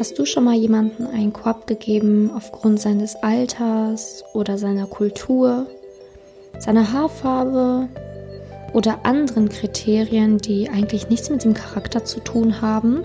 Hast du schon mal jemanden einen Korb gegeben aufgrund seines Alters oder seiner Kultur, seiner Haarfarbe oder anderen Kriterien, die eigentlich nichts mit dem Charakter zu tun haben?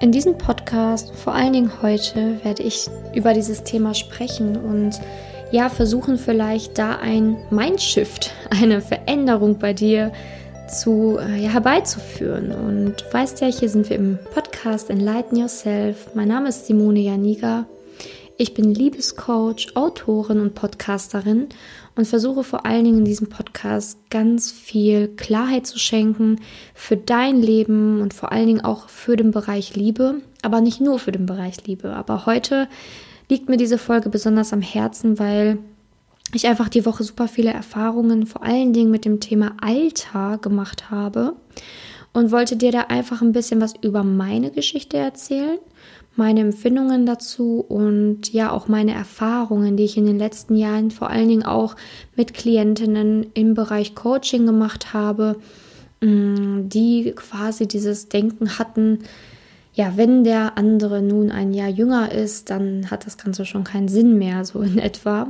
In diesem Podcast, vor allen Dingen heute, werde ich über dieses Thema sprechen und ja, versuchen vielleicht da ein Mindshift, eine Veränderung bei dir zu, äh, ja, herbeizuführen. Und du weißt ja, hier sind wir im Podcast Enlighten Yourself. Mein Name ist Simone Janiga. Ich bin Liebescoach, Autorin und Podcasterin und versuche vor allen Dingen in diesem Podcast ganz viel Klarheit zu schenken für dein Leben und vor allen Dingen auch für den Bereich Liebe, aber nicht nur für den Bereich Liebe. Aber heute liegt mir diese Folge besonders am Herzen, weil ich einfach die Woche super viele Erfahrungen, vor allen Dingen mit dem Thema Alter gemacht habe und wollte dir da einfach ein bisschen was über meine Geschichte erzählen meine Empfindungen dazu und ja auch meine Erfahrungen, die ich in den letzten Jahren vor allen Dingen auch mit Klientinnen im Bereich Coaching gemacht habe, mm, die quasi dieses Denken hatten, ja, wenn der andere nun ein Jahr jünger ist, dann hat das Ganze schon keinen Sinn mehr, so in etwa.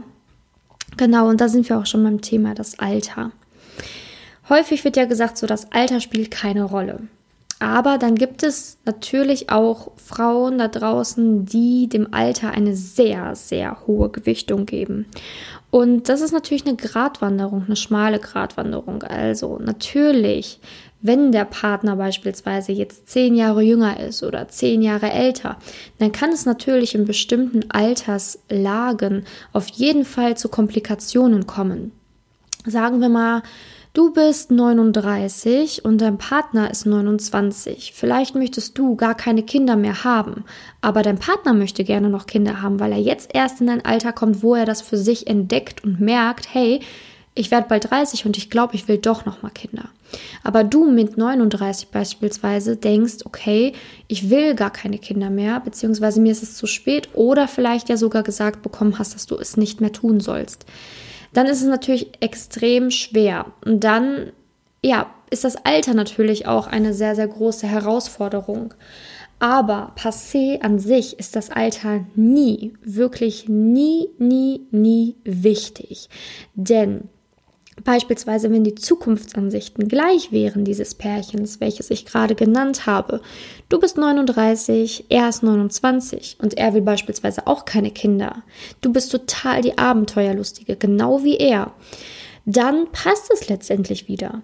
Genau, und da sind wir auch schon beim Thema das Alter. Häufig wird ja gesagt, so das Alter spielt keine Rolle. Aber dann gibt es natürlich auch Frauen da draußen, die dem Alter eine sehr, sehr hohe Gewichtung geben. Und das ist natürlich eine Gratwanderung, eine schmale Gratwanderung. Also natürlich, wenn der Partner beispielsweise jetzt zehn Jahre jünger ist oder zehn Jahre älter, dann kann es natürlich in bestimmten Alterslagen auf jeden Fall zu Komplikationen kommen. Sagen wir mal, Du bist 39 und dein Partner ist 29. Vielleicht möchtest du gar keine Kinder mehr haben, aber dein Partner möchte gerne noch Kinder haben, weil er jetzt erst in ein Alter kommt, wo er das für sich entdeckt und merkt, hey, ich werde bald 30 und ich glaube, ich will doch noch mal Kinder. Aber du mit 39 beispielsweise denkst, okay, ich will gar keine Kinder mehr, beziehungsweise mir ist es zu spät oder vielleicht ja sogar gesagt bekommen hast, dass du es nicht mehr tun sollst dann ist es natürlich extrem schwer. Und dann, ja, ist das Alter natürlich auch eine sehr, sehr große Herausforderung. Aber passé an sich ist das Alter nie, wirklich nie, nie, nie wichtig. Denn Beispielsweise, wenn die Zukunftsansichten gleich wären dieses Pärchens, welches ich gerade genannt habe. Du bist 39, er ist 29 und er will beispielsweise auch keine Kinder. Du bist total die Abenteuerlustige, genau wie er. Dann passt es letztendlich wieder.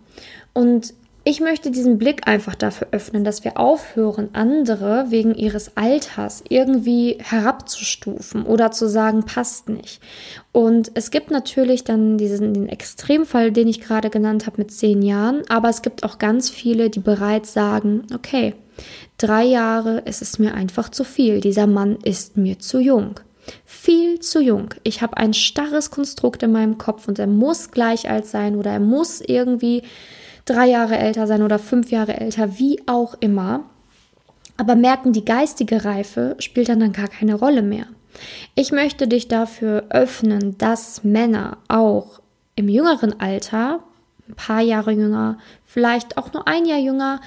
Und ich möchte diesen Blick einfach dafür öffnen, dass wir aufhören, andere wegen ihres Alters irgendwie herabzustufen oder zu sagen, passt nicht. Und es gibt natürlich dann diesen den Extremfall, den ich gerade genannt habe mit zehn Jahren, aber es gibt auch ganz viele, die bereits sagen, okay, drei Jahre, es ist mir einfach zu viel, dieser Mann ist mir zu jung. Viel zu jung. Ich habe ein starres Konstrukt in meinem Kopf und er muss gleich alt sein oder er muss irgendwie drei Jahre älter sein oder fünf Jahre älter, wie auch immer. Aber merken, die geistige Reife spielt dann, dann gar keine Rolle mehr. Ich möchte dich dafür öffnen, dass Männer auch im jüngeren Alter, ein paar Jahre jünger, vielleicht auch nur ein Jahr jünger,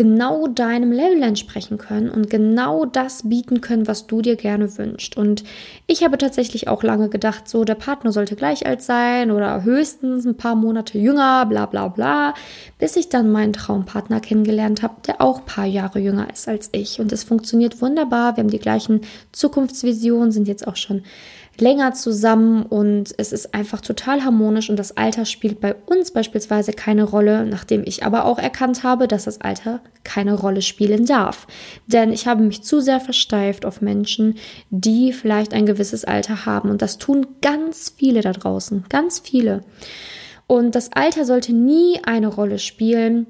genau deinem Level entsprechen können und genau das bieten können, was du dir gerne wünschst. Und ich habe tatsächlich auch lange gedacht, so der Partner sollte gleich alt sein oder höchstens ein paar Monate jünger, bla bla bla, bis ich dann meinen Traumpartner kennengelernt habe, der auch ein paar Jahre jünger ist als ich. Und es funktioniert wunderbar. Wir haben die gleichen Zukunftsvisionen, sind jetzt auch schon länger zusammen und es ist einfach total harmonisch und das Alter spielt bei uns beispielsweise keine Rolle, nachdem ich aber auch erkannt habe, dass das Alter keine Rolle spielen darf. Denn ich habe mich zu sehr versteift auf Menschen, die vielleicht ein gewisses Alter haben und das tun ganz viele da draußen, ganz viele. Und das Alter sollte nie eine Rolle spielen,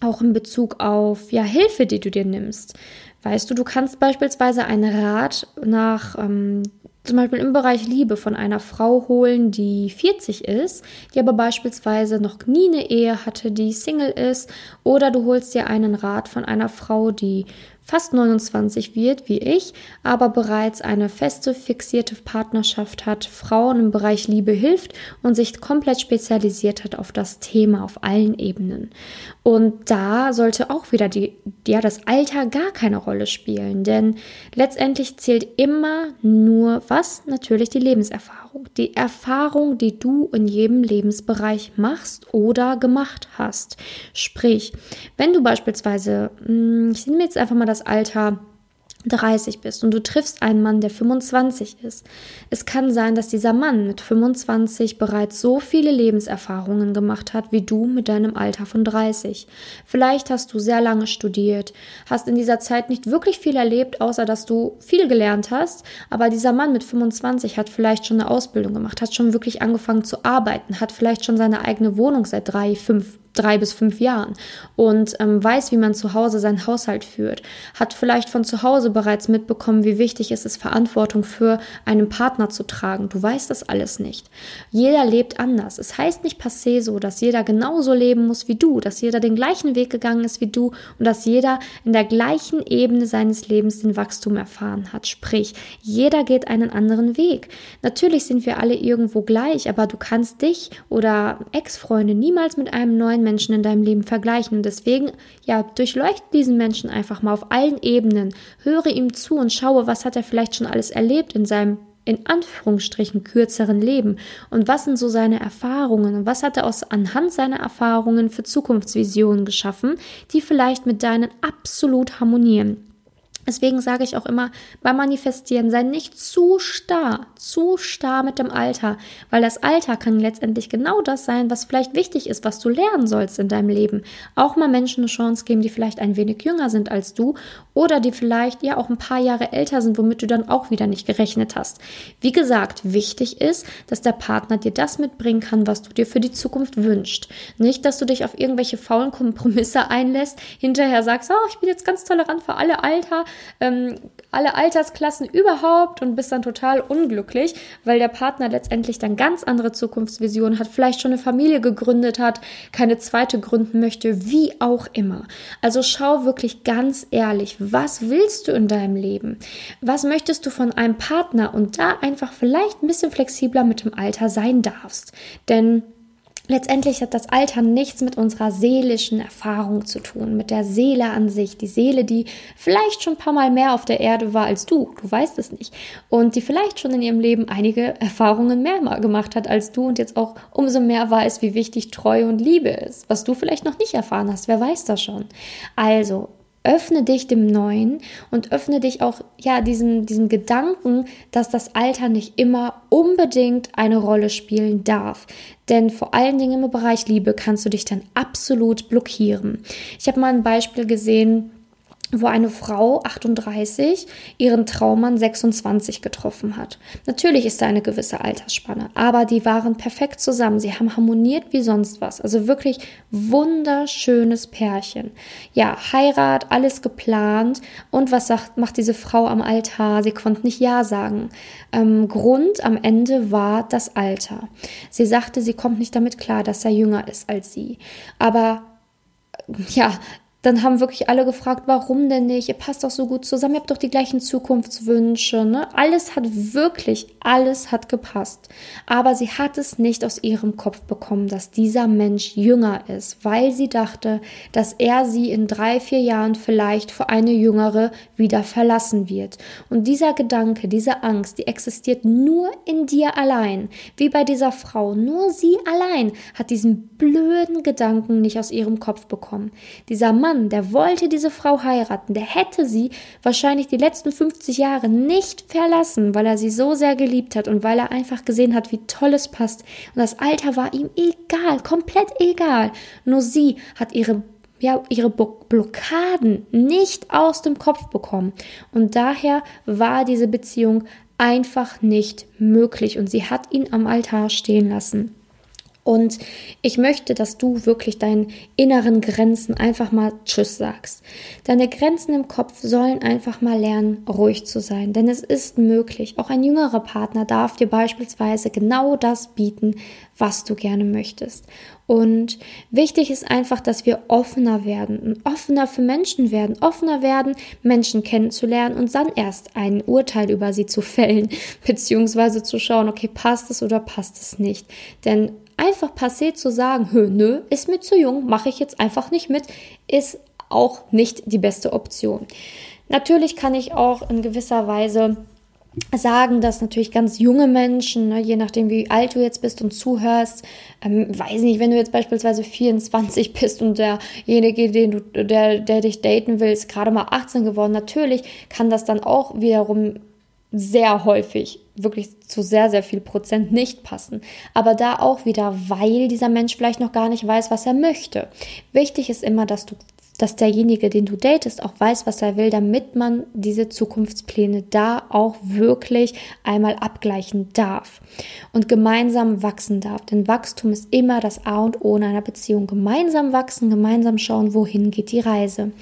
auch in Bezug auf ja Hilfe, die du dir nimmst. Weißt du, du kannst beispielsweise einen Rat nach ähm, zum Beispiel im Bereich Liebe von einer Frau holen, die 40 ist, die aber beispielsweise noch nie eine Ehe hatte, die Single ist, oder du holst dir einen Rat von einer Frau, die fast 29 wird, wie ich, aber bereits eine feste, fixierte Partnerschaft hat, Frauen im Bereich Liebe hilft und sich komplett spezialisiert hat auf das Thema auf allen Ebenen. Und da sollte auch wieder die, ja, das Alter gar keine Rolle spielen, denn letztendlich zählt immer nur was? Natürlich die Lebenserfahrung. Die Erfahrung, die du in jedem Lebensbereich machst oder gemacht hast. Sprich, wenn du beispielsweise, hm, ich nehme jetzt einfach mal das Alter 30 bist und du triffst einen Mann, der 25 ist. Es kann sein, dass dieser Mann mit 25 bereits so viele Lebenserfahrungen gemacht hat, wie du mit deinem Alter von 30. Vielleicht hast du sehr lange studiert, hast in dieser Zeit nicht wirklich viel erlebt, außer dass du viel gelernt hast, aber dieser Mann mit 25 hat vielleicht schon eine Ausbildung gemacht, hat schon wirklich angefangen zu arbeiten, hat vielleicht schon seine eigene Wohnung seit drei, fünf, drei bis fünf Jahren und ähm, weiß, wie man zu Hause seinen Haushalt führt, hat vielleicht von zu Hause bereits mitbekommen, wie wichtig es ist, Verantwortung für einen Partner zu tragen. Du weißt das alles nicht. Jeder lebt anders. Es heißt nicht passé so, dass jeder genauso leben muss wie du, dass jeder den gleichen Weg gegangen ist wie du und dass jeder in der gleichen Ebene seines Lebens den Wachstum erfahren hat. Sprich, jeder geht einen anderen Weg. Natürlich sind wir alle irgendwo gleich, aber du kannst dich oder Ex-Freunde niemals mit einem neuen Menschen in deinem Leben vergleichen. Und deswegen, ja, durchleuchte diesen Menschen einfach mal auf allen Ebenen. Höre ihm zu und schaue, was hat er vielleicht schon alles erlebt in seinem in Anführungsstrichen kürzeren Leben und was sind so seine Erfahrungen und was hat er aus anhand seiner Erfahrungen für Zukunftsvisionen geschaffen, die vielleicht mit deinen absolut harmonieren. Deswegen sage ich auch immer, beim Manifestieren sei nicht zu starr, zu starr mit dem Alter, weil das Alter kann letztendlich genau das sein, was vielleicht wichtig ist, was du lernen sollst in deinem Leben. Auch mal Menschen eine Chance geben, die vielleicht ein wenig jünger sind als du oder die vielleicht ja auch ein paar Jahre älter sind, womit du dann auch wieder nicht gerechnet hast. Wie gesagt, wichtig ist, dass der Partner dir das mitbringen kann, was du dir für die Zukunft wünschst. Nicht, dass du dich auf irgendwelche faulen Kompromisse einlässt, hinterher sagst, oh, ich bin jetzt ganz tolerant für alle Alter ähm, alle Altersklassen überhaupt und bist dann total unglücklich, weil der Partner letztendlich dann ganz andere Zukunftsvisionen hat, vielleicht schon eine Familie gegründet hat, keine zweite gründen möchte, wie auch immer. Also schau wirklich ganz ehrlich, was willst du in deinem Leben? Was möchtest du von einem Partner? Und da einfach vielleicht ein bisschen flexibler mit dem Alter sein darfst. Denn Letztendlich hat das Alter nichts mit unserer seelischen Erfahrung zu tun, mit der Seele an sich. Die Seele, die vielleicht schon ein paar Mal mehr auf der Erde war als du, du weißt es nicht. Und die vielleicht schon in ihrem Leben einige Erfahrungen mehr gemacht hat als du und jetzt auch umso mehr weiß, wie wichtig Treue und Liebe ist, was du vielleicht noch nicht erfahren hast. Wer weiß das schon? Also, öffne dich dem Neuen und öffne dich auch ja diesem, diesem Gedanken, dass das Alter nicht immer unbedingt eine Rolle spielen darf. Denn vor allen Dingen im Bereich Liebe kannst du dich dann absolut blockieren. Ich habe mal ein Beispiel gesehen, wo eine Frau 38 ihren Traummann 26 getroffen hat. Natürlich ist da eine gewisse Altersspanne, aber die waren perfekt zusammen. Sie haben harmoniert wie sonst was. Also wirklich wunderschönes Pärchen. Ja, Heirat, alles geplant. Und was sagt, macht diese Frau am Altar? Sie konnte nicht Ja sagen. Ähm, Grund am Ende war das Alter. Sie sagte, sie kommt nicht damit klar, dass er jünger ist als sie. Aber ja, dann haben wirklich alle gefragt, warum denn nicht? Ihr passt doch so gut zusammen, ihr habt doch die gleichen Zukunftswünsche. Ne? Alles hat wirklich, alles hat gepasst. Aber sie hat es nicht aus ihrem Kopf bekommen, dass dieser Mensch jünger ist, weil sie dachte, dass er sie in drei, vier Jahren vielleicht für eine jüngere wieder verlassen wird. Und dieser Gedanke, diese Angst, die existiert nur in dir allein, wie bei dieser Frau. Nur sie allein hat diesen blöden Gedanken nicht aus ihrem Kopf bekommen. Dieser Mann, Mann, der wollte diese Frau heiraten, der hätte sie wahrscheinlich die letzten 50 Jahre nicht verlassen, weil er sie so sehr geliebt hat und weil er einfach gesehen hat, wie toll es passt. Und das Alter war ihm egal, komplett egal. Nur sie hat ihre ja, ihre Blockaden nicht aus dem Kopf bekommen. Und daher war diese Beziehung einfach nicht möglich und sie hat ihn am Altar stehen lassen. Und ich möchte, dass du wirklich deinen inneren Grenzen einfach mal Tschüss sagst. Deine Grenzen im Kopf sollen einfach mal lernen, ruhig zu sein. Denn es ist möglich. Auch ein jüngerer Partner darf dir beispielsweise genau das bieten, was du gerne möchtest. Und wichtig ist einfach, dass wir offener werden, offener für Menschen werden, offener werden, Menschen kennenzulernen und dann erst ein Urteil über sie zu fällen, beziehungsweise zu schauen, okay, passt es oder passt es nicht. Denn einfach passé zu sagen, nö, ist mir zu jung, mache ich jetzt einfach nicht mit, ist auch nicht die beste Option. Natürlich kann ich auch in gewisser Weise sagen, dass natürlich ganz junge Menschen, ne, je nachdem wie alt du jetzt bist und zuhörst, ähm, weiß nicht, wenn du jetzt beispielsweise 24 bist und derjenige, den du, der, der dich daten will, ist gerade mal 18 geworden, natürlich kann das dann auch wiederum sehr häufig, wirklich zu sehr, sehr viel Prozent nicht passen. Aber da auch wieder, weil dieser Mensch vielleicht noch gar nicht weiß, was er möchte. Wichtig ist immer, dass du dass derjenige, den du datest, auch weiß, was er will, damit man diese Zukunftspläne da auch wirklich einmal abgleichen darf und gemeinsam wachsen darf. Denn Wachstum ist immer das A und O in einer Beziehung. Gemeinsam wachsen, gemeinsam schauen, wohin geht die Reise.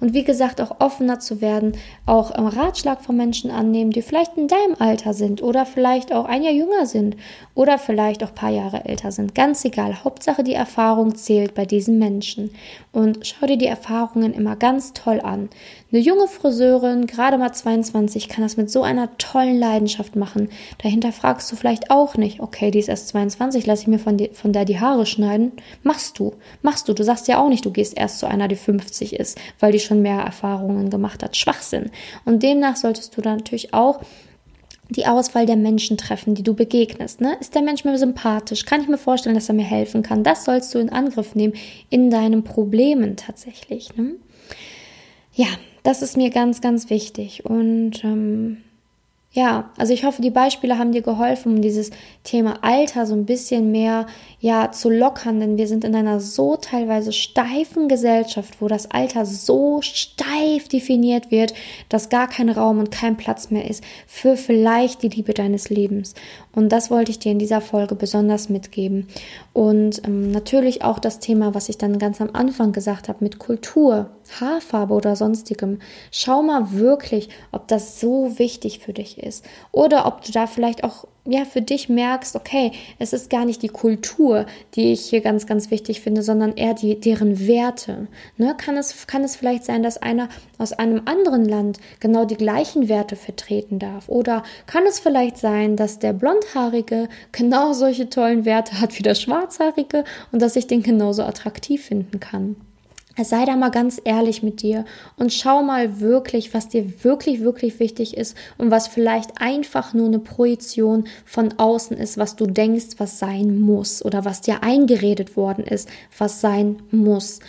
Und wie gesagt, auch offener zu werden, auch Ratschlag von Menschen annehmen, die vielleicht in deinem Alter sind oder vielleicht auch ein Jahr jünger sind oder vielleicht auch ein paar Jahre älter sind. Ganz egal. Hauptsache die Erfahrung zählt bei diesen Menschen. Und schau dir die Erfahrungen immer ganz toll an. Eine junge Friseurin, gerade mal 22, kann das mit so einer tollen Leidenschaft machen. Dahinter fragst du vielleicht auch nicht, okay, die ist erst 22, lass ich mir von, die, von der die Haare schneiden. Machst du, machst du. Du sagst ja auch nicht, du gehst erst zu einer, die 50 ist, weil die schon mehr Erfahrungen gemacht hat. Schwachsinn. Und demnach solltest du dann natürlich auch die Auswahl der Menschen treffen, die du begegnest. Ne? Ist der Mensch mir sympathisch? Kann ich mir vorstellen, dass er mir helfen kann? Das sollst du in Angriff nehmen in deinen Problemen tatsächlich. Ne? Ja, das ist mir ganz, ganz wichtig. Und ähm, ja, also ich hoffe, die Beispiele haben dir geholfen, um dieses Thema Alter so ein bisschen mehr ja zu lockern, denn wir sind in einer so teilweise steifen Gesellschaft, wo das Alter so steif definiert wird, dass gar kein Raum und kein Platz mehr ist für vielleicht die Liebe deines Lebens. Und das wollte ich dir in dieser Folge besonders mitgeben. Und ähm, natürlich auch das Thema, was ich dann ganz am Anfang gesagt habe, mit Kultur, Haarfarbe oder sonstigem. Schau mal wirklich, ob das so wichtig für dich ist. Oder ob du da vielleicht auch ja, für dich merkst, okay, es ist gar nicht die Kultur, die ich hier ganz, ganz wichtig finde, sondern eher die, deren Werte. Ne? Kann, es, kann es vielleicht sein, dass einer aus einem anderen Land genau die gleichen Werte vertreten darf? Oder kann es vielleicht sein, dass der Blondhaarige genau solche tollen Werte hat wie der Schwarzhaarige und dass ich den genauso attraktiv finden kann? Sei da mal ganz ehrlich mit dir und schau mal wirklich, was dir wirklich, wirklich wichtig ist und was vielleicht einfach nur eine Projektion von außen ist, was du denkst, was sein muss oder was dir eingeredet worden ist, was sein muss.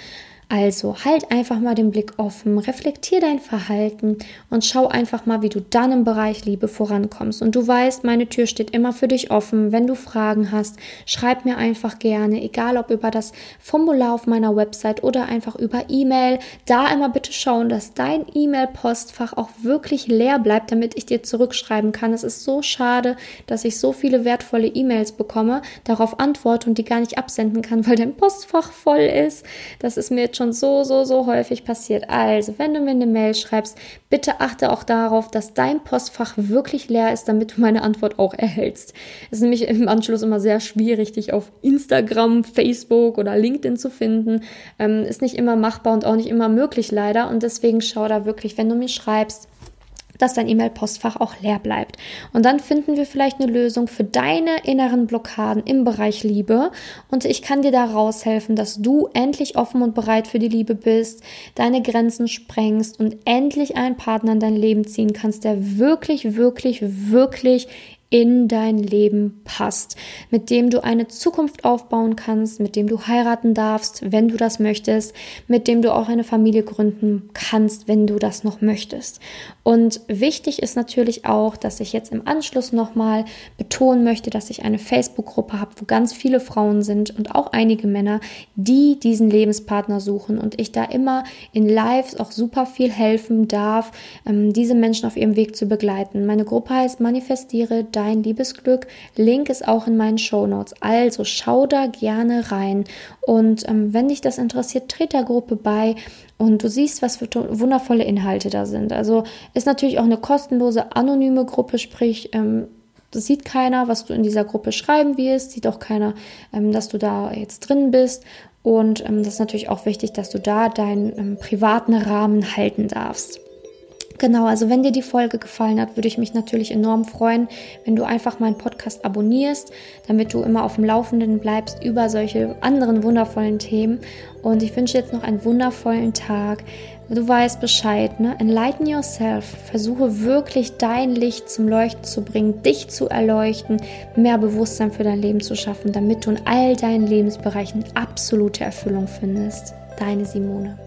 Also halt einfach mal den Blick offen, reflektier dein Verhalten und schau einfach mal, wie du dann im Bereich Liebe vorankommst. Und du weißt, meine Tür steht immer für dich offen. Wenn du Fragen hast, schreib mir einfach gerne, egal ob über das Formular auf meiner Website oder einfach über E-Mail. Da immer bitte schauen, dass dein E-Mail-Postfach auch wirklich leer bleibt, damit ich dir zurückschreiben kann. Es ist so schade, dass ich so viele wertvolle E-Mails bekomme, darauf antworte und die gar nicht absenden kann, weil dein Postfach voll ist. Das ist mir jetzt schon schon so, so, so häufig passiert. Also, wenn du mir eine Mail schreibst, bitte achte auch darauf, dass dein Postfach wirklich leer ist, damit du meine Antwort auch erhältst. Es ist nämlich im Anschluss immer sehr schwierig, dich auf Instagram, Facebook oder LinkedIn zu finden. Ähm, ist nicht immer machbar und auch nicht immer möglich leider. Und deswegen schau da wirklich, wenn du mir schreibst, dass dein E-Mail-Postfach auch leer bleibt. Und dann finden wir vielleicht eine Lösung für deine inneren Blockaden im Bereich Liebe. Und ich kann dir da raushelfen, dass du endlich offen und bereit für die Liebe bist, deine Grenzen sprengst und endlich einen Partner in dein Leben ziehen kannst, der wirklich, wirklich, wirklich in dein Leben passt, mit dem du eine Zukunft aufbauen kannst, mit dem du heiraten darfst, wenn du das möchtest, mit dem du auch eine Familie gründen kannst, wenn du das noch möchtest. Und wichtig ist natürlich auch, dass ich jetzt im Anschluss nochmal betonen möchte, dass ich eine Facebook-Gruppe habe, wo ganz viele Frauen sind und auch einige Männer, die diesen Lebenspartner suchen und ich da immer in Lives auch super viel helfen darf, ähm, diese Menschen auf ihrem Weg zu begleiten. Meine Gruppe heißt Manifestiere dein Liebesglück. Link ist auch in meinen Show Notes. Also schau da gerne rein. Und ähm, wenn dich das interessiert, tritt der Gruppe bei und du siehst, was für wundervolle Inhalte da sind. Also ist natürlich auch eine kostenlose, anonyme Gruppe, sprich, ähm, das sieht keiner, was du in dieser Gruppe schreiben wirst, sieht auch keiner, ähm, dass du da jetzt drin bist. Und ähm, das ist natürlich auch wichtig, dass du da deinen ähm, privaten Rahmen halten darfst. Genau, also wenn dir die Folge gefallen hat, würde ich mich natürlich enorm freuen, wenn du einfach meinen Podcast abonnierst, damit du immer auf dem Laufenden bleibst über solche anderen wundervollen Themen. Und ich wünsche jetzt noch einen wundervollen Tag. Du weißt Bescheid, ne? Enlighten yourself. Versuche wirklich dein Licht zum Leuchten zu bringen, dich zu erleuchten, mehr Bewusstsein für dein Leben zu schaffen, damit du in all deinen Lebensbereichen absolute Erfüllung findest. Deine Simone.